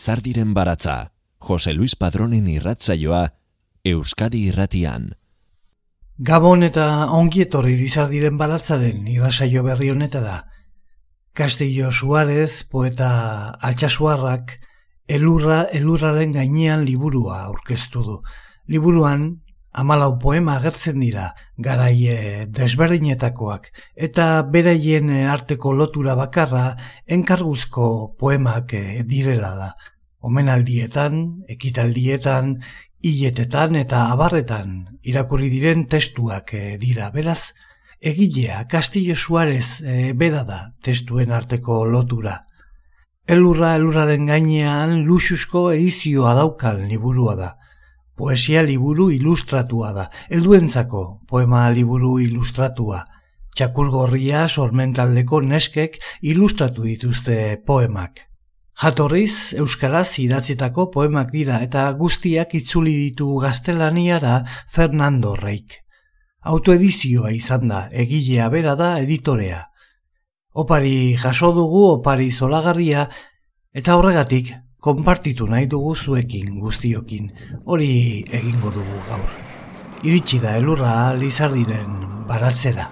Lizardiren baratza, Jose Luis Padronen irratzaioa, Euskadi irratian. Gabon eta ongietorri Lizardiren baratzaren irratzaio berri honetara. Castillo Suárez, poeta altxasuarrak, elurra elurraren gainean liburua aurkeztu du. Liburuan, amalau poema agertzen dira, garaie desberdinetakoak, eta beraien arteko lotura bakarra enkarguzko poemak eh, direla da. Omenaldietan, ekitaldietan, hiletetan eta abarretan irakurri diren testuak eh, dira. Beraz, egilea Castillo Suarez e, bera da testuen arteko lotura. Elurra elurraren gainean luxusko edizioa daukan liburua da. Poesia liburu ilustratua da. Helduentzako poema liburu ilustratua. Txakurgorria sormentaldeko neskek ilustratu dituzte poemak. Jatorriz, Euskaraz idatzitako poemak dira eta guztiak itzuli ditu gaztelaniara Fernando Reik autoedizioa izan da, egilea bera da editorea. Opari jaso dugu, opari zolagarria, eta horregatik, konpartitu nahi dugu zuekin guztiokin, hori egingo dugu gaur. Iritsi da elurra lizardiren baratzera.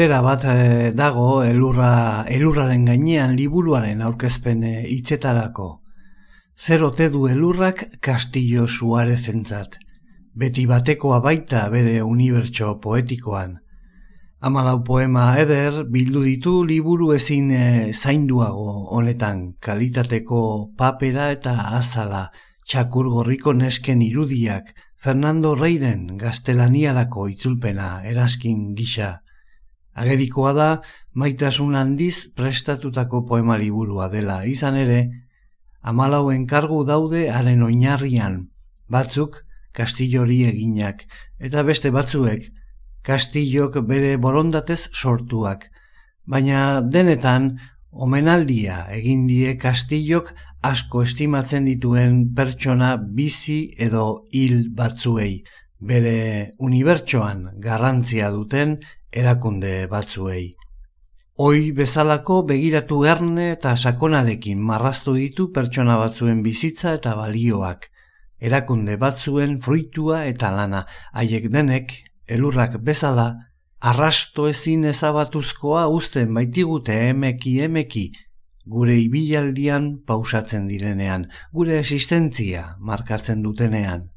Galdera bat e, dago elurra, elurraren gainean liburuaren aurkezpen eh, hitzetarako. Zer ote du elurrak Castillo Suarez entzat. Beti batekoa baita bere unibertso poetikoan. Amalau poema eder bildu ditu liburu ezin e, zainduago honetan kalitateko papera eta azala txakur gorriko nesken irudiak Fernando Reiren gaztelaniarako itzulpena eraskin gisa. Agerikoa da maitasun handiz prestatutako poema liburua dela. Izan ere, amalauen kargu daude haren oinarrian, batzuk kastillori eginak, eta beste batzuek kastillok bere borondatez sortuak, baina denetan omenaldia egin die kastillok asko estimatzen dituen pertsona bizi edo hil batzuei, bere unibertsoan garrantzia duten erakunde batzuei. Hoi bezalako begiratu erne eta sakonarekin marraztu ditu pertsona batzuen bizitza eta balioak, erakunde batzuen fruitua eta lana, haiek denek, elurrak bezala, arrasto ezin ezabatuzkoa uzten baitigute emeki emeki, gure ibilaldian pausatzen direnean, gure existentzia markatzen dutenean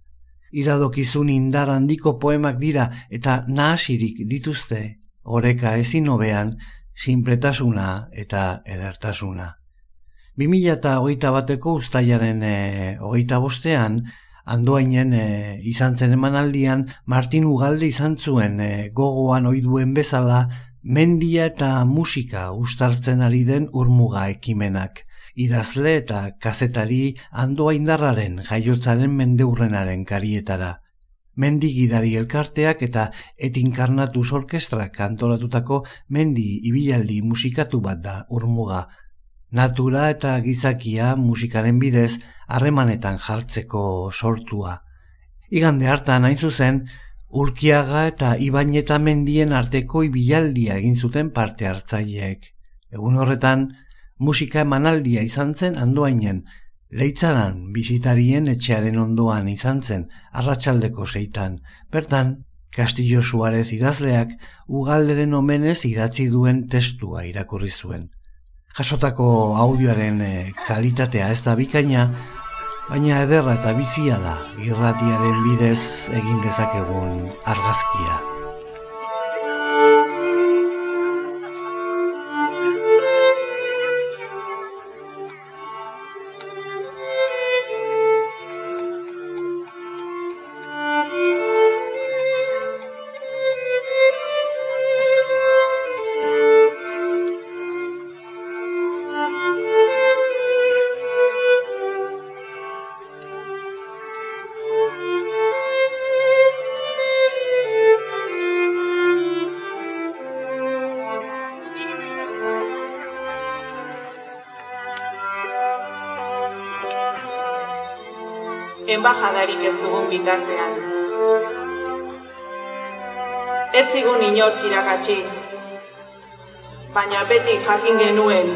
iradokizun indar handiko poemak dira eta nahasirik dituzte, oreka ezin hobean, sinpletasuna eta edertasuna. 2008 bateko ustaiaren e, hogeita bostean, andoainen e, izan zen emanaldian, Martin Ugalde izan zuen e, gogoan oiduen bezala, mendia eta musika ustartzen ari den urmuga ekimenak idazle eta kazetari andoa indarraren jaiotzaren mendeurrenaren karietara. Mendi gidari elkarteak eta etinkarnatus orkestrak antolatutako mendi ibilaldi musikatu bat da urmuga. Natura eta gizakia musikaren bidez harremanetan jartzeko sortua. Igande hartan hain zuzen, Urkiaga eta Ibaineta mendien arteko ibilaldia egin zuten parte hartzaileek. Egun horretan, musika emanaldia izan zen andoainen, leitzaran bisitarien etxearen ondoan izan zen arratsaldeko zeitan. Bertan, Castillo Suarez idazleak ugalderen omenez idatzi duen testua irakurri zuen. Jasotako audioaren eh, kalitatea ez da bikaina, baina ederra eta bizia da irratiaren bidez egin dezakegun argazkia. Enbajadarik ez dugun bitartean. Ez zigun inork irakatsi, baina beti jakin genuen,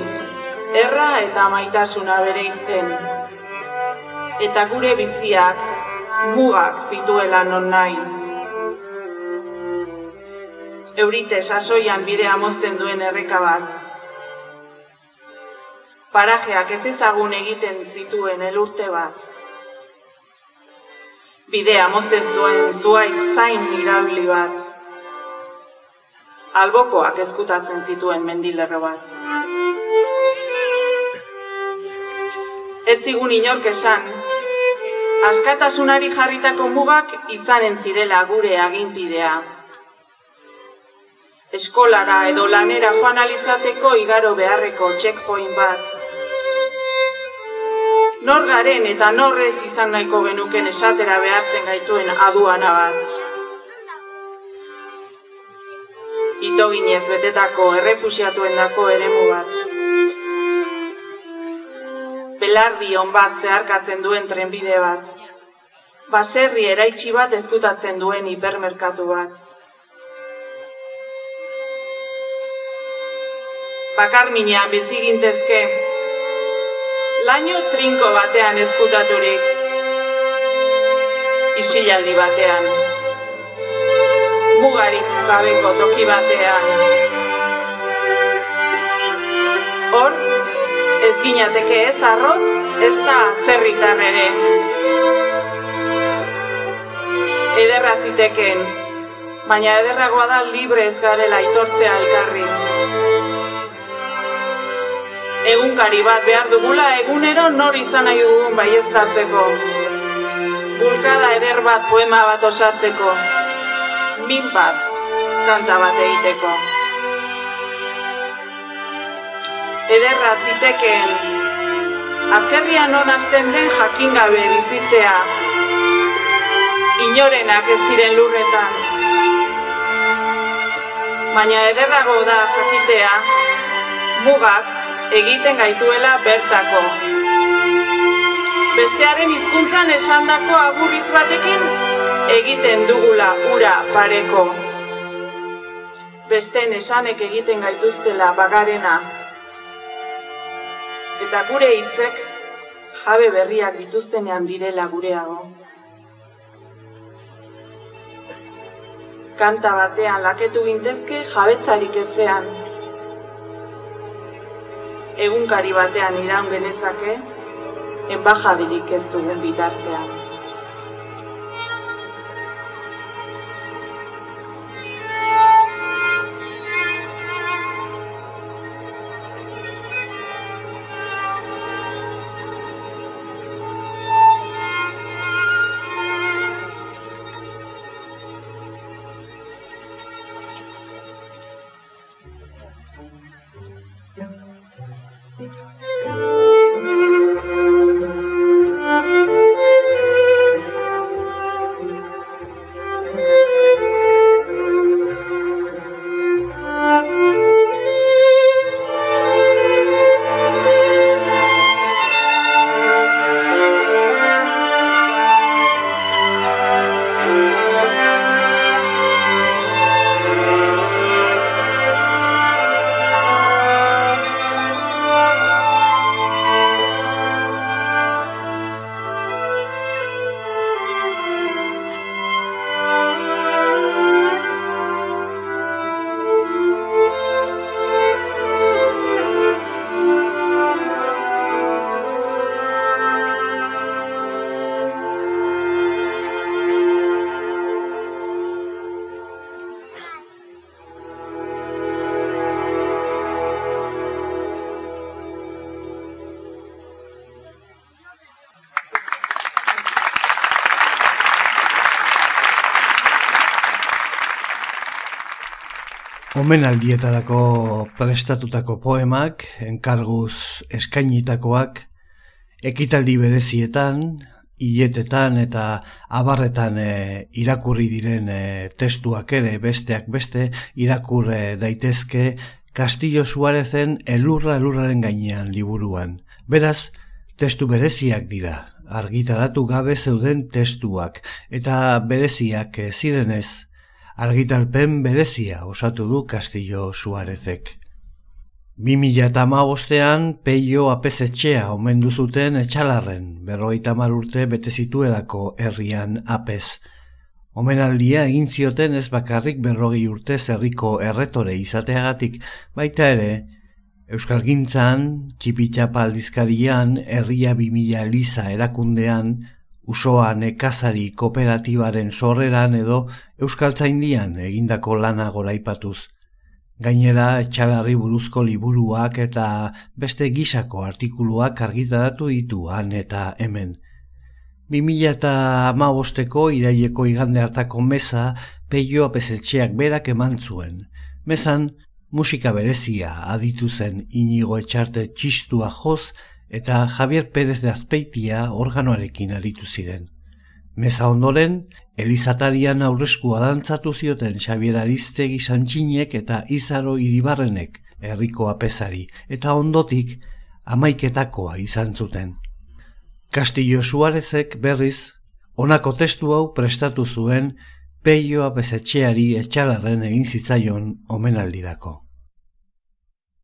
erra eta maitasuna bere izten, eta gure biziak mugak zituela non nahi. Eurite sasoian bidea mozten duen erreka bat. Parajeak ez ezagun egiten zituen elurte bat bidea mozten zuen zuait zain irauli bat. Albokoak eskutatzen zituen mendilerro bat. Ez inork esan, askatasunari jarritako mugak izanen zirela gure aginpidea. Eskolara edo lanera joan alizateko igaro beharreko checkpoint bat nor garen eta norrez izan nahiko genuken esatera behartzen gaituen aduana bat. Ito ginez betetako errefusiatuen dako eremu bat. Belardi hon bat zeharkatzen duen trenbide bat. Baserri eraitsi bat ezkutatzen duen hipermerkatu bat. Bakar minean bizigintezke, laino trinko batean ezkutaturik. Isilaldi batean. Mugarik gabeko toki batean. Hor, ez ginateke ez arrotz, ez da atzerritar ere. Ederra ziteken, baina ederragoa da libre ez garela aitortzea elkarri. Egunkari bat behar dugula egunero nor izan nahi dugun baiestatzeko. Bulkada eder bat poema bat osatzeko. Min bat kanta bat egiteko. Ederra zitekeen, atzerrian non hasten den jakin gabe bizitzea, inorenak ez diren lurretan. Baina ederrago da jakitea, mugak egiten gaituela bertako. Bestearen hizkuntzan esandako aburritz batekin egiten dugula ura pareko besteen esanek egiten gaituztela bagarena. Eta gure hitzek jabe berriak dituztenean direla gureago. Kanta batean laketu gintezke jabetzarik ezean. Egunkari batean iraun genezake, enbajadirik ez dugun bitartean. Omenaldietarako prestatutako poemak, enkarguz eskainitakoak, ekitaldi berezietan, hiletetan eta abarretan e, irakurri diren e, testuak ere besteak beste irakurre daitezke Castillo Suarezen elurra elurraren gainean liburuan. Beraz, testu bereziak dira, argitaratu gabe zeuden testuak eta bereziak e, zirenez, argitalpen berezia osatu du Castillo Suarezek. 2000 bostean peio apezetxea omendu zuten etxalarren, berroita urte bete zituelako herrian apez. Omenaldia egin zioten ez bakarrik berrogi urte zerriko erretore izateagatik, baita ere, Euskal Gintzan, txipitxapa aldizkarian, herria 2000 eliza erakundean, usoa nekazari kooperatibaren sorreran edo euskaltzaindian egindako lana goraipatuz. Gainera, etxalarri buruzko liburuak eta beste gisako artikuluak argitaratu ditu han eta hemen. 2000 eta iraieko igande hartako meza peio apesetxeak berak eman zuen. Mezan, musika berezia aditu zen inigo etxarte txistua joz eta Javier Pérez de Azpeitia organoarekin aritu ziren. Meza ondoren, Elizatarian aurreskua dantzatu zioten Xavier Aristegi Santxinek eta Izaro Iribarrenek herriko apesari, eta ondotik amaiketakoa izan zuten. Castillo Suarezek berriz, honako testu hau prestatu zuen peio apesetxeari etxalarren egin zitzaion omenaldirako.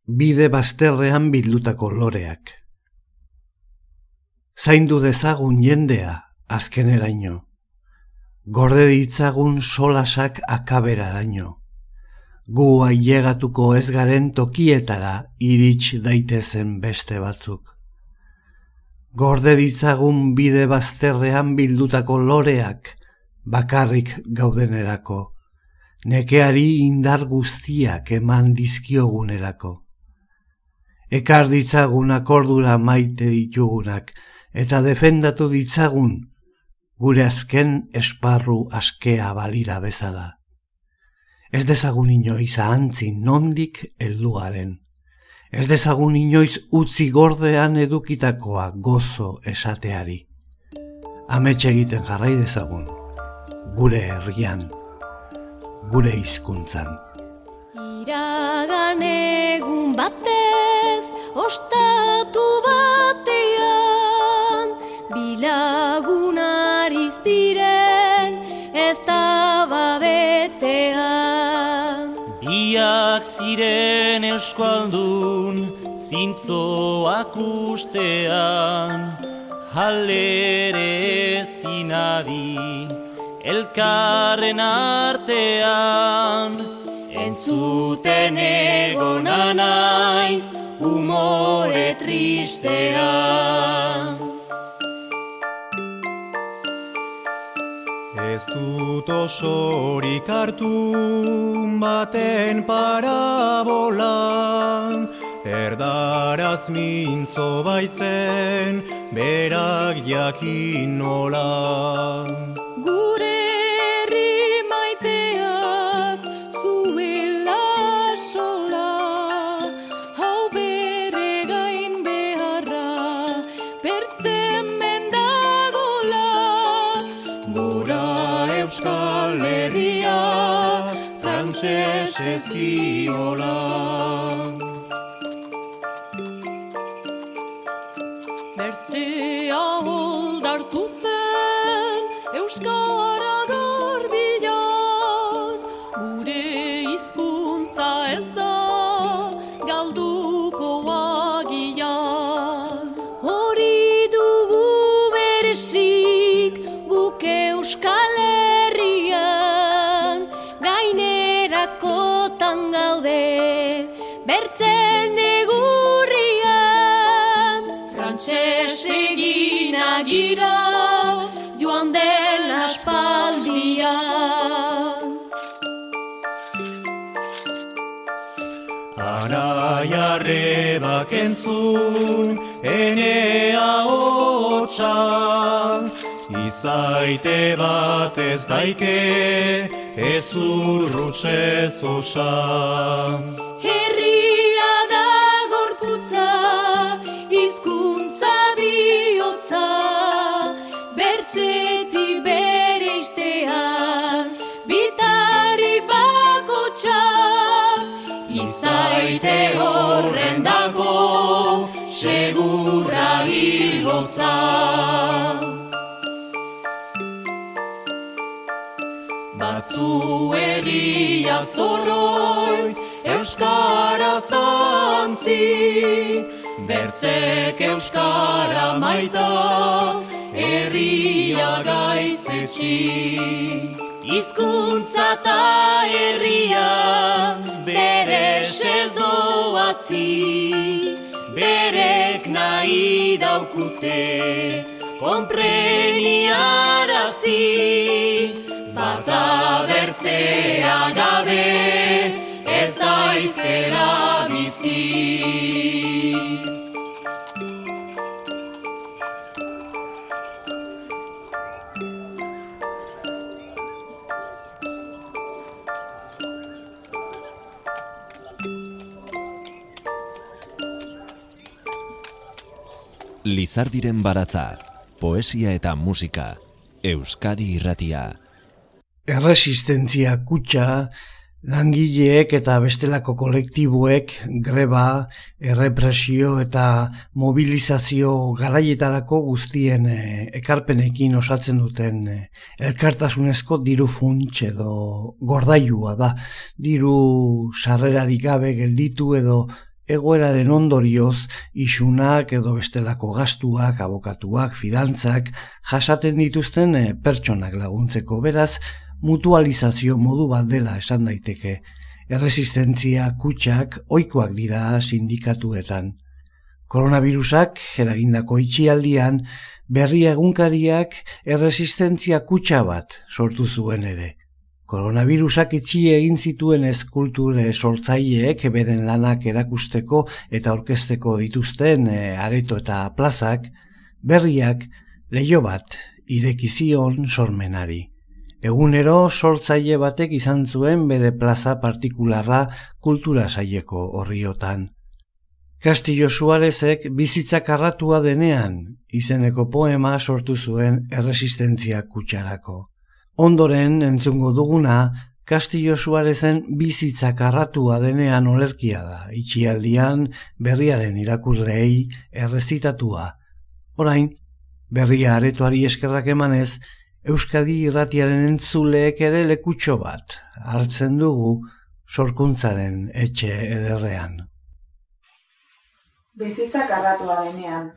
Bide bazterrean bildutako loreak zaindu dezagun jendea azkeneraino. Gorde ditzagun solasak akaberaraino. gu ailegatuko ez garen tokietara irits daitezen beste batzuk. Gorde ditzagun bide bazterrean bildutako loreak bakarrik gaudenerako, nekeari indar guztiak eman dizkiogunerako. Ekar ditzagun akordura maite ditugunak, eta defendatu ditzagun gure azken esparru askea balira bezala. Ez dezagun inoiz ahantzi nondik eldugaren. Ez dezagun inoiz utzi gordean edukitakoa gozo esateari. Ametxe egiten jarrai dezagun, gure herrian, gure hizkuntzan. Iragan egun batez, ostatu batean, ziren eskualdun, zintzoak ustean, halere zinadi, elkarren artean, entzuten egona naiz, umore tristean. Ez dut osorik hartu baten parabolan, erdaraz mintzo baitzen, berak jakin nolan. Gure frantses eziola. Entzun, enea hotxa, izaite bat ez daike, ez urrutxez osa. Segurra hilotza. Batzu herria zorroi, Euskara zantzi, bertzek Euskara maita, herria gaizetxi. Hizkuntza ta herria, bere doatzi, nahi daukute, kompreniarazi. Bata bertzea gabe, ez daizera bizi. Lizardiren baratza, poesia eta musika, Euskadi irratia. Erresistentzia kutxa, langileek eta bestelako kolektiboek greba, errepresio eta mobilizazio garaietarako guztien eh, ekarpenekin osatzen duten eh, elkartasunezko diru funts edo gordailua da. Diru sarrerarik gabe gelditu edo egoeraren ondorioz isunak edo bestelako gastuak, abokatuak, fidantzak jasaten dituzten eh, pertsonak laguntzeko beraz mutualizazio modu bat dela esan daiteke erresistentzia kutsak oikoak dira sindikatuetan. Koronavirusak eragindako itxialdian berri egunkariak erresistentzia kutsa bat sortu zuen ere. Koronavirusak itxi egin zituen eskulture sortzaileek beren lanak erakusteko eta orkesteko dituzten e, areto eta plazak, berriak leio bat irekizion sormenari. Egunero sortzaile batek izan zuen bere plaza partikularra kultura saieko horriotan. Castillo Suarezek bizitza karratua denean izeneko poema sortu zuen erresistentzia kutsarako. Ondoren entzungo duguna Castillo Suarezen bizitza karratua denean olerkia da, itxialdian berriaren irakurrei errezitatua. Orain, berria aretoari eskerrak emanez, Euskadi irratiaren entzuleek ere lekutxo bat hartzen dugu sorkuntzaren etxe ederrean bizitza karratua denean.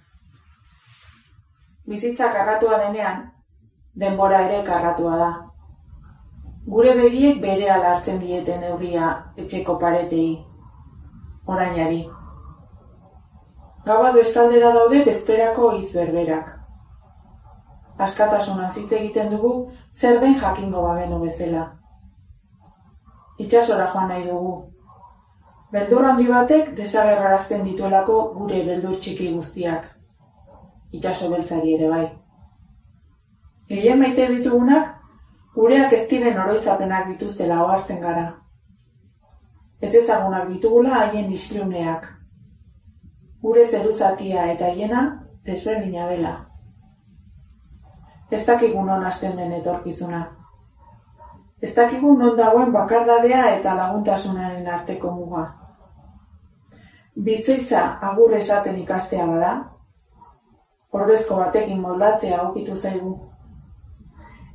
Bizitza karratua denean, denbora ere karratua da. Gure begiek bere hartzen dieten neurria etxeko paretei, orainari. Gabaz bestaldera daude bezperako hitz berberak. Askatasuna hitz egiten dugu zer den jakingo bagenu bezala. Itxasora joan nahi dugu, Beldur handi batek desagerrarazten dituelako gure beldur txiki guztiak. Itxaso beltzari ere bai. Gehien maite ditugunak, gureak ez diren oroitzapenak dituztela ohartzen gara. Ez ezagunak ditugula haien isluneak. Gure zeruzatia eta hiena desberdina dela. Ez dakigu non hasten den etorkizuna. Ez dakigu non dagoen bakardadea eta laguntasunaren arteko muga. Bizitza agur esaten ikastea bada, ordezko batekin moldatzea aukitu zaigu.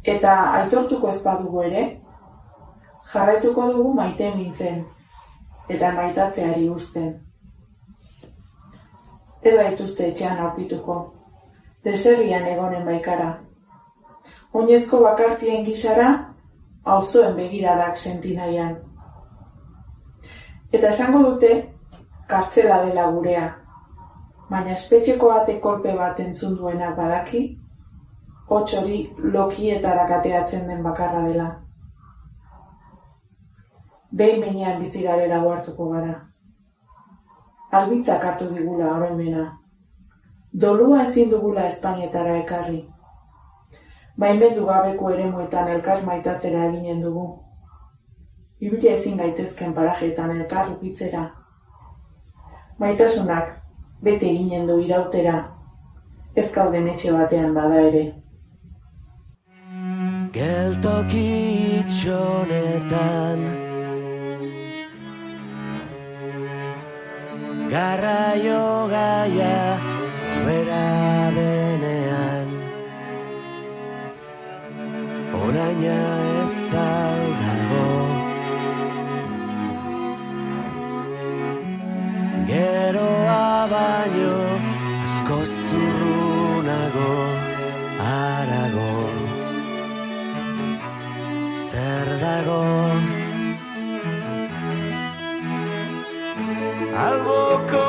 Eta aitortuko ez badugu ere, jarraituko dugu maite mintzen, eta maitatzeari uzten. Ez gaituzte etxean aurkituko, deserrian egonen baikara. Oinezko bakartien gisara, auzoen begiradak senti nahian. Eta esango dute, kartzela dela gurea, baina espetxeko ate kolpe bat entzun duena badaki, hotx hori lokietara kateatzen den bakarra dela. Behin menean bizigarera guartuko gara. Albitzak hartu digula oroimena. Dolua ezin dugula Espainetara ekarri baimendu gabeko eremuetan elkar maitatzera eginen dugu. Ibile ezin gaitezken parajetan elkar ukitzera. Maitasunak bete eginen du irautera, ez kauden etxe batean bada ere. Geltoki itxonetan Garraio gaia bera oraina ez dago. Alboko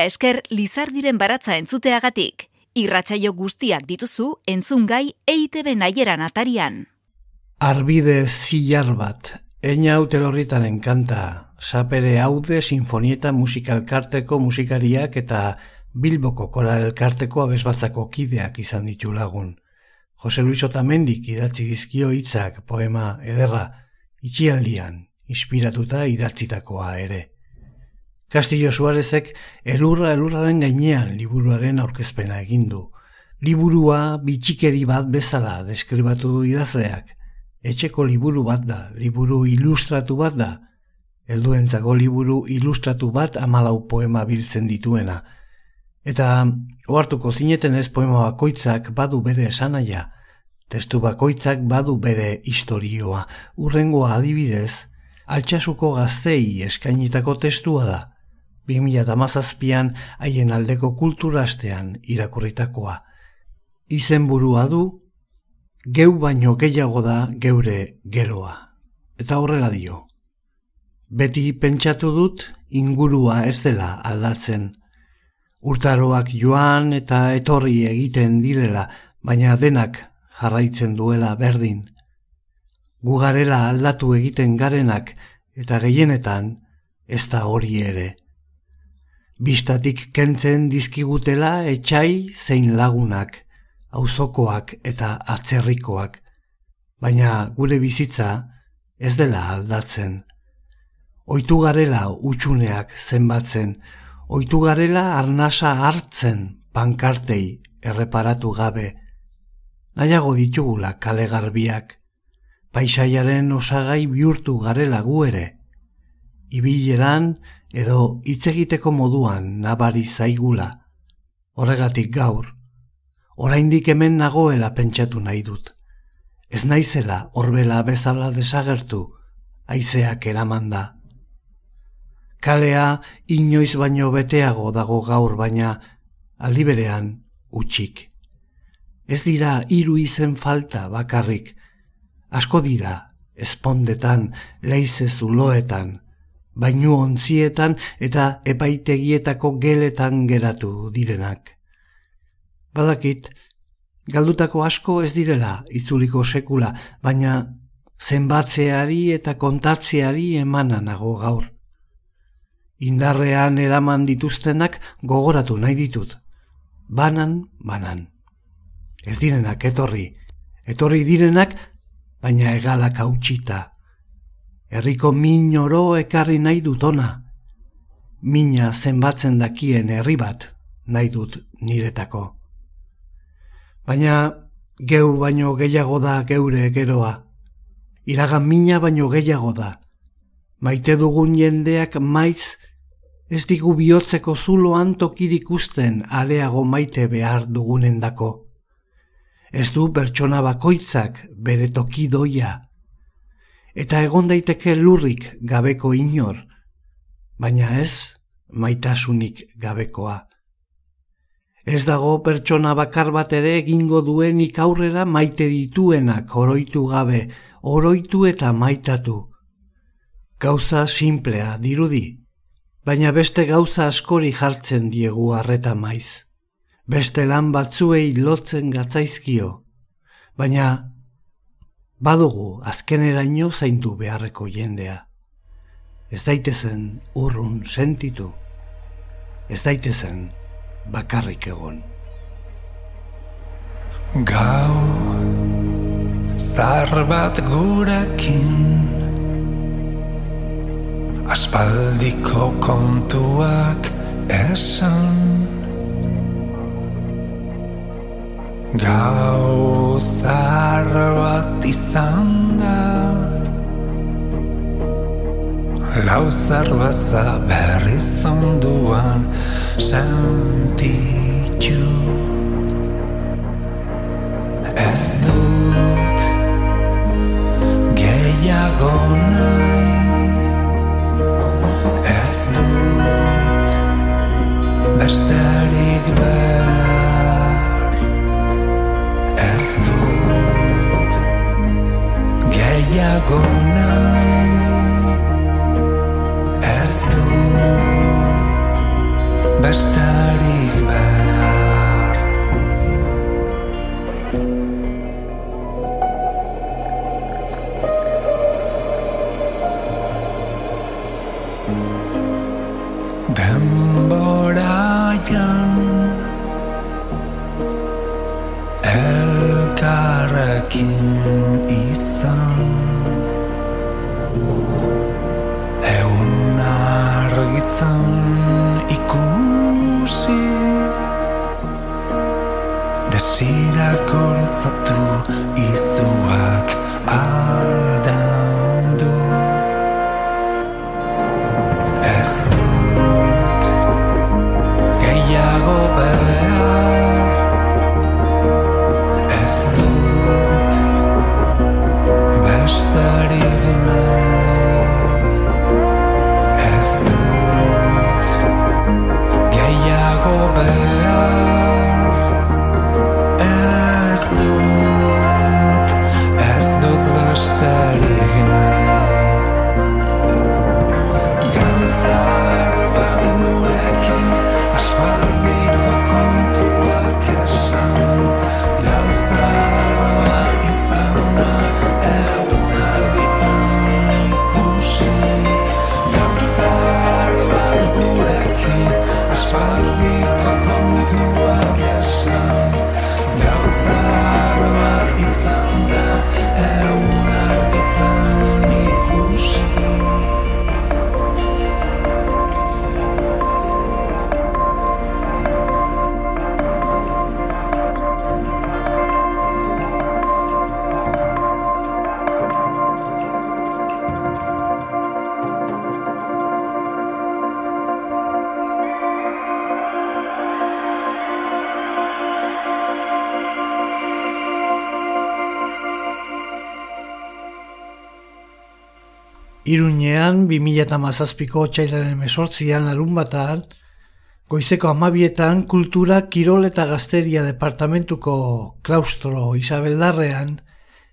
Mila esker Lizardiren baratza entzuteagatik. Irratsaio guztiak dituzu entzungai EITB naieran atarian. Arbide zilar bat, eina utelorritaren kanta, sapere haude sinfonieta musikalkarteko musikariak eta Bilboko koral elkarteko abesbatzako kideak izan ditu lagun. Jose Luis Otamendik idatzi dizkio hitzak poema ederra, itxialdian, inspiratuta idatzitakoa ere. Castillo Suarezek elurra elurraren gainean liburuaren aurkezpena egin du. Liburua bitxikeri bat bezala deskribatu du idazleak. Etxeko liburu bat da, liburu ilustratu bat da. Helduentzako liburu ilustratu bat amalau poema biltzen dituena. Eta ohartuko zineten ez poema bakoitzak badu bere esanaia. Testu bakoitzak badu bere historioa. Urrengoa adibidez, altxasuko gaztei eskainitako testua da. 2008an haien aldeko kulturastean irakurritakoa. Izen burua du, geu baino gehiago da geure geroa. Eta horrela dio. Beti pentsatu dut ingurua ez dela aldatzen. Urtaroak joan eta etorri egiten direla, baina denak jarraitzen duela berdin. Gugarela aldatu egiten garenak eta gehienetan ez da hori ere bistatik kentzen dizkigutela etxai zein lagunak, auzokoak eta atzerrikoak, baina gure bizitza ez dela aldatzen. Oitu garela utxuneak zenbatzen, oitu garela arnasa hartzen pankartei erreparatu gabe, nahiago ditugula kale garbiak, paisaiaren osagai bihurtu garela gu ere, ibileran edo hitz egiteko moduan nabari zaigula. Horregatik gaur, oraindik hemen nagoela pentsatu nahi dut. Ez naizela horbela bezala desagertu, haizeak eramanda. Kalea inoiz baino beteago dago gaur baina aldi berean utxik. Ez dira hiru izen falta bakarrik, asko dira, espondetan, leize zuloetan, bainu ontzietan eta epaitegietako geletan geratu direnak. Badakit, galdutako asko ez direla itzuliko sekula, baina zenbatzeari eta kontatzeari emana nago gaur. Indarrean eraman dituztenak gogoratu nahi ditut. Banan, banan. Ez direnak etorri. Etorri direnak, baina egalak hautsita. Herriko min oro ekarri nahi dut ona. Mina zenbatzen dakien herri bat nahi dut niretako. Baina geu baino gehiago da geure geroa. Iragan mina baino gehiago da. Maite dugun jendeak maiz ez digu bihotzeko zuloan tokirik usten aleago maite behar dugunendako. Ez du pertsona bakoitzak bere toki doia eta egon daiteke lurrik gabeko inor, baina ez maitasunik gabekoa. Ez dago pertsona bakar bat ere egingo duenik aurrera maite dituenak oroitu gabe, oroitu eta maitatu. Gauza simplea dirudi, baina beste gauza askori jartzen diegu harreta maiz. Beste lan batzuei lotzen gatzaizkio, baina badugu azkeneraino zaindu beharreko jendea. Ez daitezen urrun sentitu, ez daitezen bakarrik egon. Gau, zar bat gurekin, aspaldiko kontuak esan, Gau zar bat izan da. Lau zar baza berri zonduan sentitu. Ez dut gehiago Ez dut besterik behar gehiago nahi Ez dut bestarik behar. Denbora jan Elkarrekin शत्रु Iruñean, 2008ko txailaren mesortzian larun batan, goizeko amabietan kultura, kirol eta gazteria departamentuko klaustro Isabeldarrean,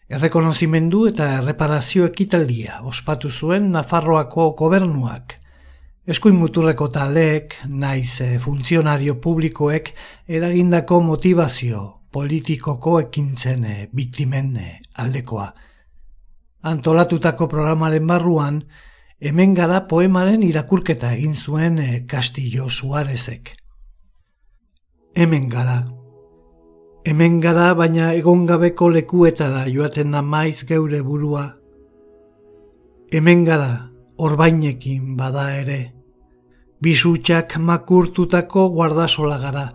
errekonozimendu eta erreparazio ekitaldia ospatu zuen Nafarroako gobernuak. Eskuin muturreko taldeek, naiz eh, funtzionario publikoek eragindako motivazio politikoko ekintzen eh, biktimen eh, aldekoa. Antolatutako programaren barruan, hemen gara poemaren irakurketa egin zuen eh, Castillo Suarezek. Hemen gara. Hemen gara baina egongabeko lekuetara joaten da maiz geure burua. Hemen gara, orbainekin bada ere. Bisutxak makurtutako guardasola gara.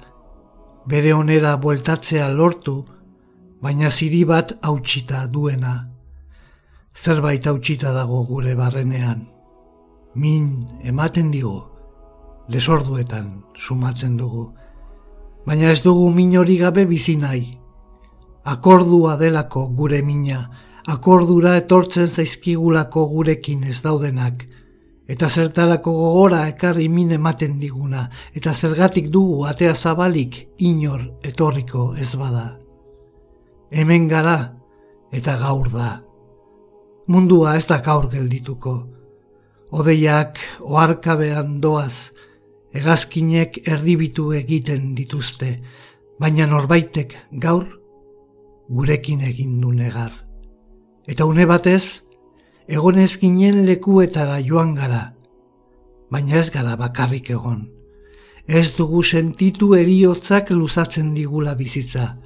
Bere onera bueltatzea lortu, baina ziri bat hautsita duena. Zerbait hautsita dago gure barrenean. Min ematen digu, desorduetan sumatzen dugu. Baina ez dugu min hori gabe bizi nahi. Akordua delako gure mina, akordura etortzen zaizkigulako gurekin ez daudenak. Eta zertarako gogora ekarri min ematen diguna, eta zergatik dugu atea zabalik inor etorriko ez bada. Hemen gara, eta gaur da. Mundua ez da gaur geldituko. Odeiak oarkabean doaz, hegazkinek erdibitu egiten dituzte, baina norbaitek gaur gurekin egin du negar. Eta une batez, egonez ginen lekuetara joan gara, baina ez gara bakarrik egon. Ez dugu sentitu eriotzak luzatzen digula bizitza,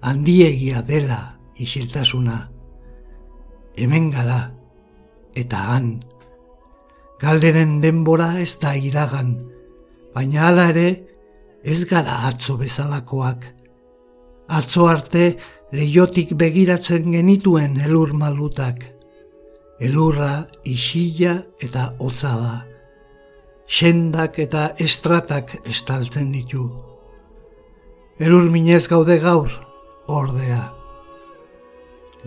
handiegia dela isiltasuna. Hemen gara, eta han. Galderen denbora ez da iragan, baina hala ere ez gara atzo bezalakoak. Atzo arte leiotik begiratzen genituen elur malutak. Elurra isila eta hotza da. Sendak eta estratak estaltzen ditu. Elur minez gaude gaur, ordea.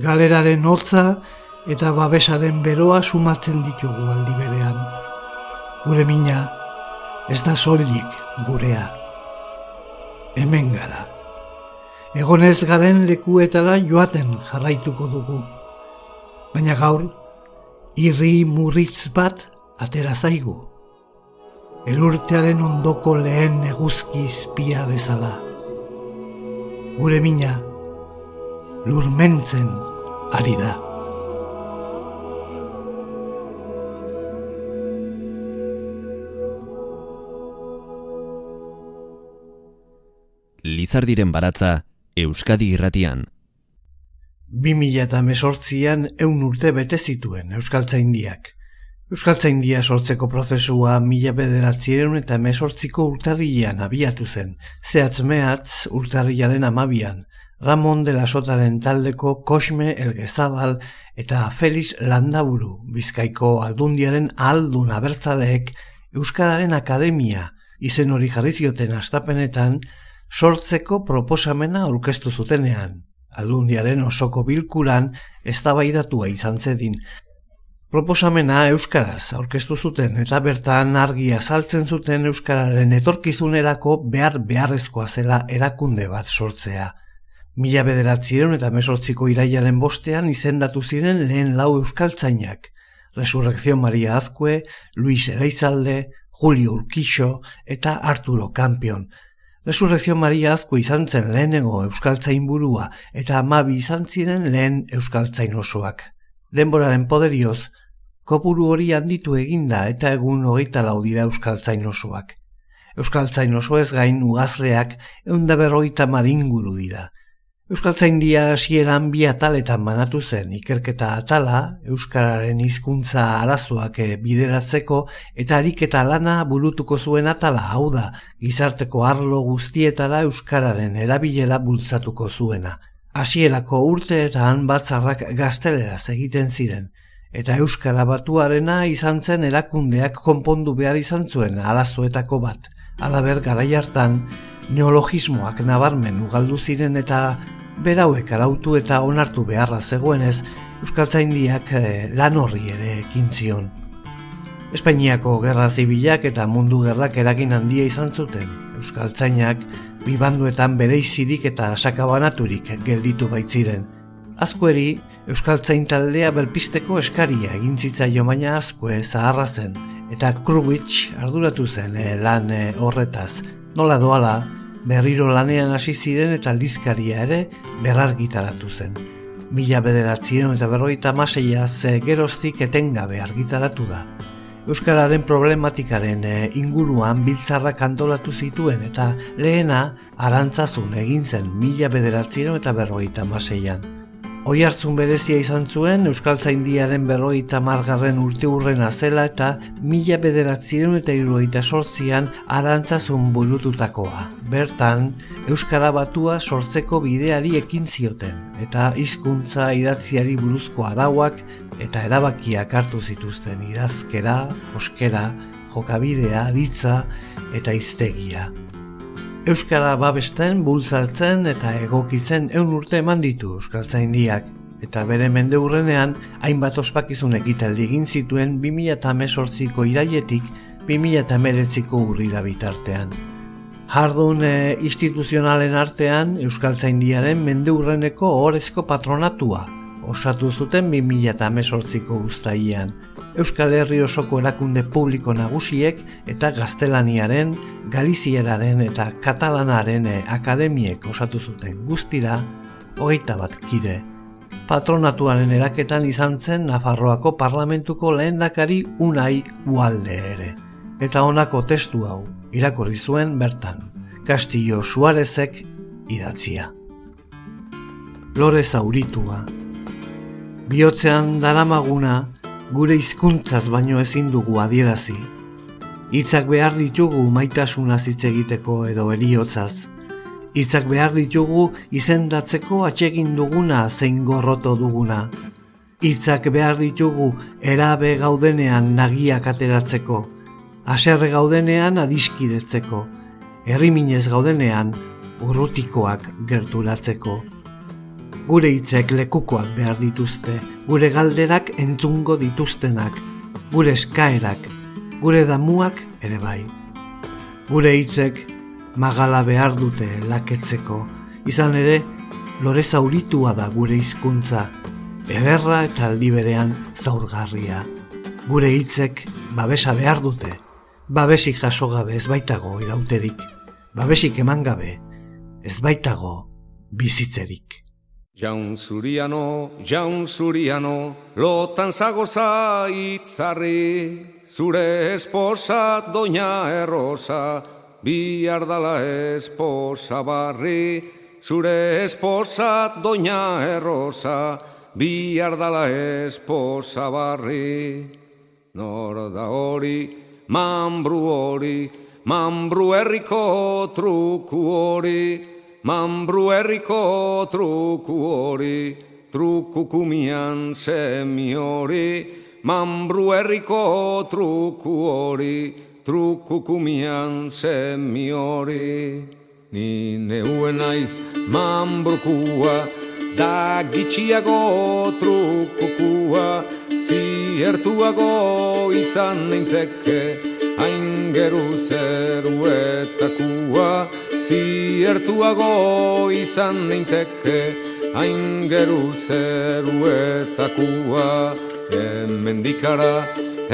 Galeraren hotza eta babesaren beroa sumatzen ditugu aldi berean. Gure mina ez da soilik gurea. Hemen gara. Egonez garen lekuetara joaten jarraituko dugu. Baina gaur, irri murritz bat atera zaigu. elurtearen ondoko lehen eguzki izpia bezala. Gure mina, lurmentzen ari da. Lizardiren baratza Euskadi irratian. 2018an eun urte bete zituen Euskaltzaindiak. Euskaltzaindia sortzeko prozesua mila bederatzireun eta mesortziko urtarrilean abiatu zen, zehatz mehatz urtarrilaren amabian, Ramon de la Sotaren taldeko Kosme Elgezabal eta Felix Landaburu, bizkaiko aldundiaren aldun abertzaleek Euskararen Akademia izen hori jarri zioten astapenetan sortzeko proposamena aurkeztu zutenean. Aldundiaren osoko bilkuran eztabaidatua izan zedin. Proposamena euskaraz aurkeztu zuten eta bertan argi azaltzen zuten euskararen etorkizunerako behar beharrezkoa zela erakunde bat sortzea. Mila bederatzireun eta mesortziko iraiaren bostean izendatu ziren lehen lau euskaltzainak. Resurrekzion Maria Azkue, Luis Eleizalde, Julio Urquixo eta Arturo Campion. Resurrekzion Maria Azkue izan zen lehenengo euskaltzain burua eta amabi izan ziren lehen euskaltzain osoak. Denboraren poderioz, kopuru hori handitu eginda eta egun hogeita laudira euskaltzain osoak. Euskaltzain oso ez gain ugazleak eunda berroita maringuru dira. Euskaltzain dia hasieran bi ataletan banatu zen ikerketa atala, Euskararen hizkuntza arazoak bideratzeko eta ariketa lana burutuko zuen atala hau da, gizarteko arlo guztietara Euskararen erabilera bultzatuko zuena. Hasierako urteetan batzarrak gazteleraz egiten ziren, eta Euskara batuarena izan zen erakundeak konpondu behar izan zuen arazoetako bat. Alaber garai hartan, neologismoak nabarmen ugaldu ziren eta berauek arautu eta onartu beharra zegoenez, Euskaltzaindiak eh, lan horri ere ekin zion. Espainiako gerra zibilak eta mundu gerrak eragin handia izan zuten. Euskaltzainak bibanduetan bereizirik eta sakabanaturik gelditu baitziren. Azkueri, Euskaltzain taldea berpisteko eskaria egin zitzaio baina azkue zaharra zen, eta Krubitsch arduratu zen eh, lan eh, horretaz. Nola doala, berriro lanean hasi ziren eta aldizkaria ere berargitaratu zen. Mila bederatzien eta berroita maseia ze geroztik etengabe argitaratu da. Euskararen problematikaren eh, inguruan biltzarrak antolatu zituen eta lehena arantzazun egin zen mila bederatzien eta berroita maseian. Oi hartzun berezia izan zuen Euskaltzaindiaren berroita margarren urte urrena zela eta mila bederatzireun eta iruroita sortzian arantzazun burututakoa. Bertan, Euskara batua sortzeko bideari ekin zioten eta hizkuntza idatziari buruzko arauak eta erabakiak hartu zituzten idazkera, joskera, jokabidea, ditza eta iztegia. Euskara babesten, bultzatzen eta egokitzen eun urte eman ditu Euskaltzaindiak eta bere mende hurrenean hainbat ospakizun ekitaldi egin zituen 2018ko iraietik 2019ko urrira bitartean. Jardun e, instituzionalen artean Euskaltzaindiaren mende hurreneko orezko patronatua osatu zuten 2018ko guztaian. Euskal Herri osoko erakunde publiko nagusiek eta gaztelaniaren, galizieraren eta katalanaren akademiek osatu zuten guztira, hogeita bat kide. Patronatuaren eraketan izan zen Nafarroako parlamentuko lehendakari unai ualde ere. Eta honako testu hau, irakorri zuen bertan, Castillo Suarezek idatzia. Lore zauritua, bihotzean daramaguna, gure hizkuntzaz baino ezin dugu adierazi. Hitzak behar ditugu maitasuna hitz egiteko edo eriotzaz. Hitzak behar ditugu izendatzeko atsegin duguna zein gorroto duguna. Hitzak behar ditugu erabe gaudenean nagiak ateratzeko. Aserre gaudenean adiskidetzeko. Herriminez gaudenean urrutikoak gerturatzeko gure hitzek lekukoak behar dituzte, gure galderak entzungo dituztenak, gure eskaerak, gure damuak ere bai. Gure hitzek magala behar dute laketzeko, izan ere, lore zauritua da gure hizkuntza, ederra eta aldi berean zaurgarria. Gure hitzek babesa behar dute, babesik jaso gabe ez baitago irauterik, babesik eman gabe ez baitago bizitzerik. Jaun zuriano, jaun zuriano, lotan zagoza itzarri, zure esposa doña errosa, bi ardala esposa barri, zure esposa doña errosa, bi ardala esposa barri. Nor da hori, mambru hori, mambru herriko truku hori, Mambru herriko truku hori, truku kumian semi hori, Mambru herriko truku hori, truku kumian semi hori. Ni neuen naiz mambrukua, da gitxiago trukukua, ziertuago izan neinteke, hain geru zeruetakua, ziertuago izan neinteke, hain geru zeruetakua, emendikara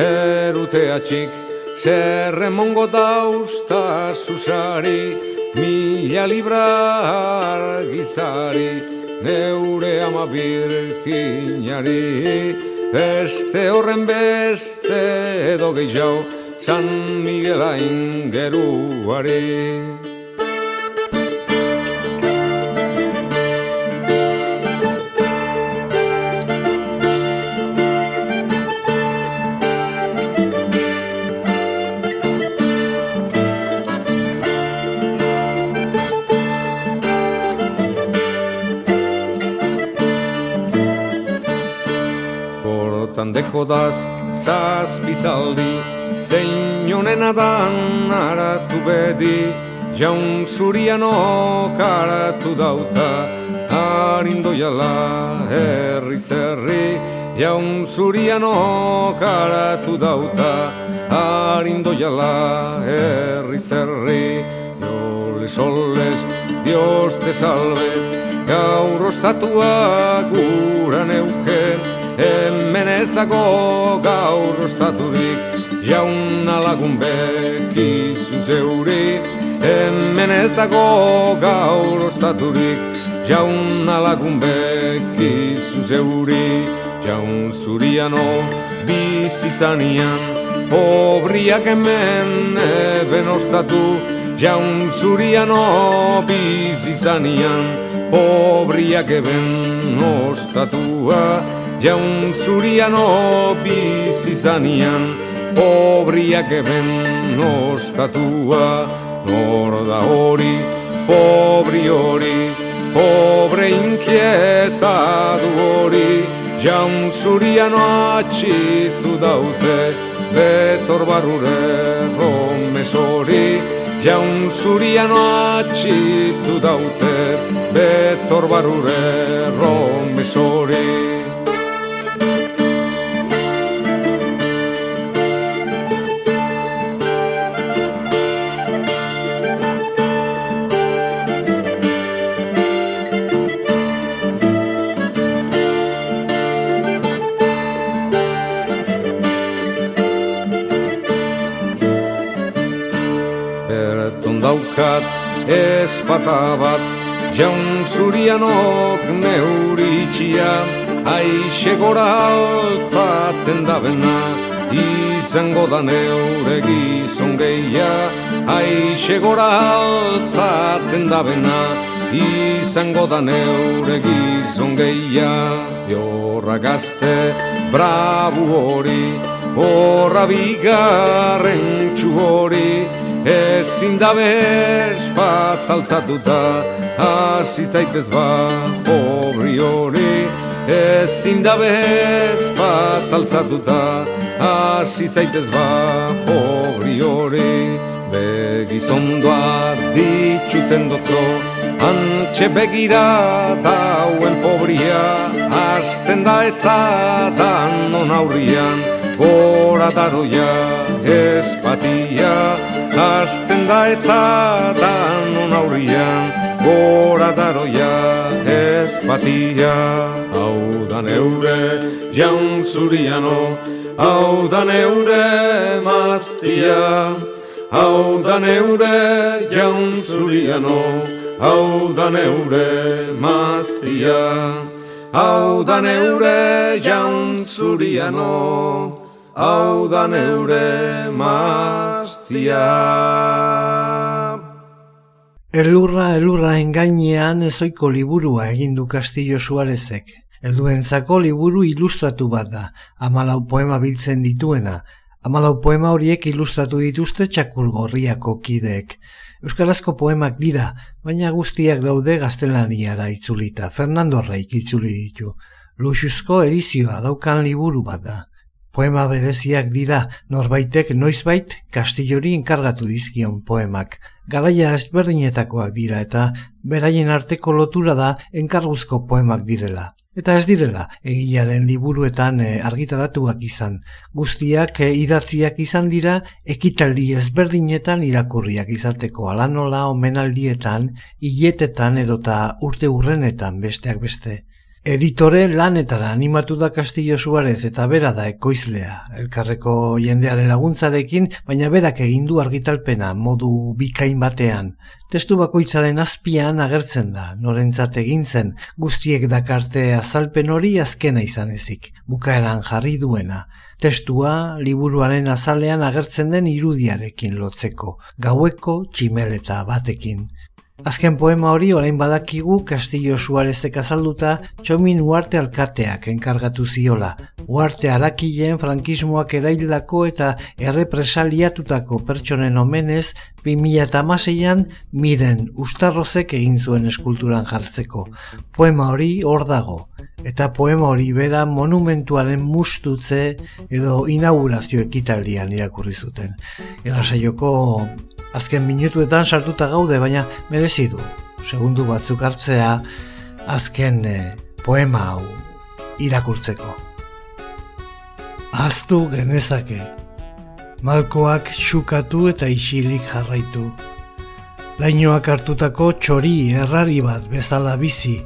eruteatxik, zerre mongo dauzta susari, mila libra argizari, neure ama birginari, beste horren beste edo gehiago, San Miguel geruari. Tandeko daz zazpizaldi Zein honen adan aratu bedi. Jaun zuriano karatu dauta Harindoiala herri zerri. Jaun zuriano karatu dauta Harindoiala herri zerri. Jole soles, Dios te salve Gaur ostatua gura neuken Hemen ez dago gaur ostaturik Jaun alagun bekizu zeuri Hemen ez dago gaur ostaturik Jaun alagun bekizu zeuri Jaun zuriano bizizanian Pobriak hemen eben ostatu. Jaun zuriano bizizanian Pobriak eben ostatua Jaun zuriano bizizanian Pobriak eben nostatua. Nor da hori, pobri hori Pobre inkieta du hori. Jaun zuriano atxitu daute Betor barrure romes hori. Jaun zuriano atxitu daute Betor barrure romes hori daukat espata bat Jaun zurianok neuritxia Aixe gora altzaten da bena Izango da neure gizon gehia. Aixe gora altzaten da bena Izango da neure gizon gehia. Jorra gazte brabu hori Horra bigarren txu hori Ezin da bez bat altzatuta Hasi zaitez ba pobri hori. Ezin da bez bat altzatuta Hasi zaitez ba pobri hori. Begizondoa ditxuten dotzo Antxe begira dauen pobria. Azten da eta danon aurrian Gora daroia espatia Azten da eta danon aurrian Gora daroia ez batia. Hau da neure jaun zuriano hau da neure maztia, hau da neure jantzuriano, hau da neure maztia, hau da neure jantzuriano, hau da neure maztia. Elurra, elurra engainean ezoiko liburua egindu Castillo Suarezek. Helduentzako liburu ilustratu bat da, amalau poema biltzen dituena. Amalau poema horiek ilustratu dituzte txakur gorriako kideek. Euskarazko poemak dira, baina guztiak daude gaztelaniara itzulita. Fernando Reik itzuli ditu. Luxuzko edizioa daukan liburu bat da. Poema bereziak dira, norbaitek noizbait kastillori inkargatu dizkion poemak. Garaia ezberdinetakoak dira eta beraien arteko lotura da enkarguzko poemak direla. Eta ez direla, egiaren liburuetan e, argitaratuak izan. Guztiak e, idatziak izan dira, ekitaldi ezberdinetan irakurriak izateko alanola omenaldietan, hiletetan edota urte urrenetan besteak beste. Editore lanetara animatu da Castillo Suarez eta bera da ekoizlea, elkarreko jendearen laguntzarekin, baina berak egin du argitalpena modu bikain batean. Testu bakoitzaren azpian agertzen da, norentzat egin zen, guztiek dakarte azalpen hori azkena izan ezik, bukaeran jarri duena. Testua liburuaren azalean agertzen den irudiarekin lotzeko, gaueko tximeleta batekin. Azken poema hori orain badakigu Castillo Suarezek azalduta txomin uarte alkateak enkargatu ziola. Uarte harakileen frankismoak eraildako eta errepresaliatutako pertsonen omenez 2006an miren ustarrozek egin zuen eskulturan jartzeko. Poema hori hor dago. Eta poema hori bera monumentuaren mustutze edo inaugurazio ekitaldian irakurri zuten. Erasaioko azken minutuetan sartuta gaude, baina merezi du. Segundu batzuk hartzea azken eh, poema hau irakurtzeko. Aztu genezake, malkoak xukatu eta isilik jarraitu. Lainoak hartutako txori errari bat bezala bizi,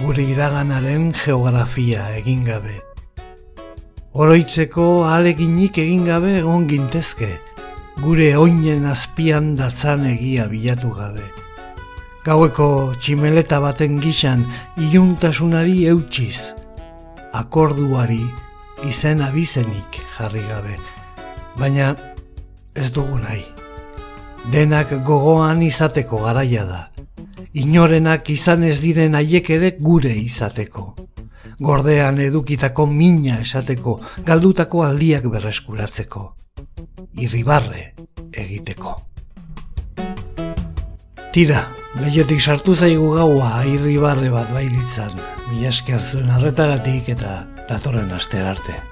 gure iraganaren geografia egin gabe. Oroitzeko aleginik egin gabe egon gintezke, gure oinen azpian datzan egia bilatu gabe. Gaueko tximeleta baten gixan iluntasunari eutxiz, akorduari izen abizenik jarri gabe, baina ez dugu nahi. Denak gogoan izateko garaia da, inorenak izan ez diren haiek ere gure izateko. Gordean edukitako mina esateko, galdutako aldiak berreskuratzeko irribarre egiteko. Tira, lehiotik sartu zaigu gaua irribarre bat bailitzan, mi esker zuen arretagatik eta datorren aster arte.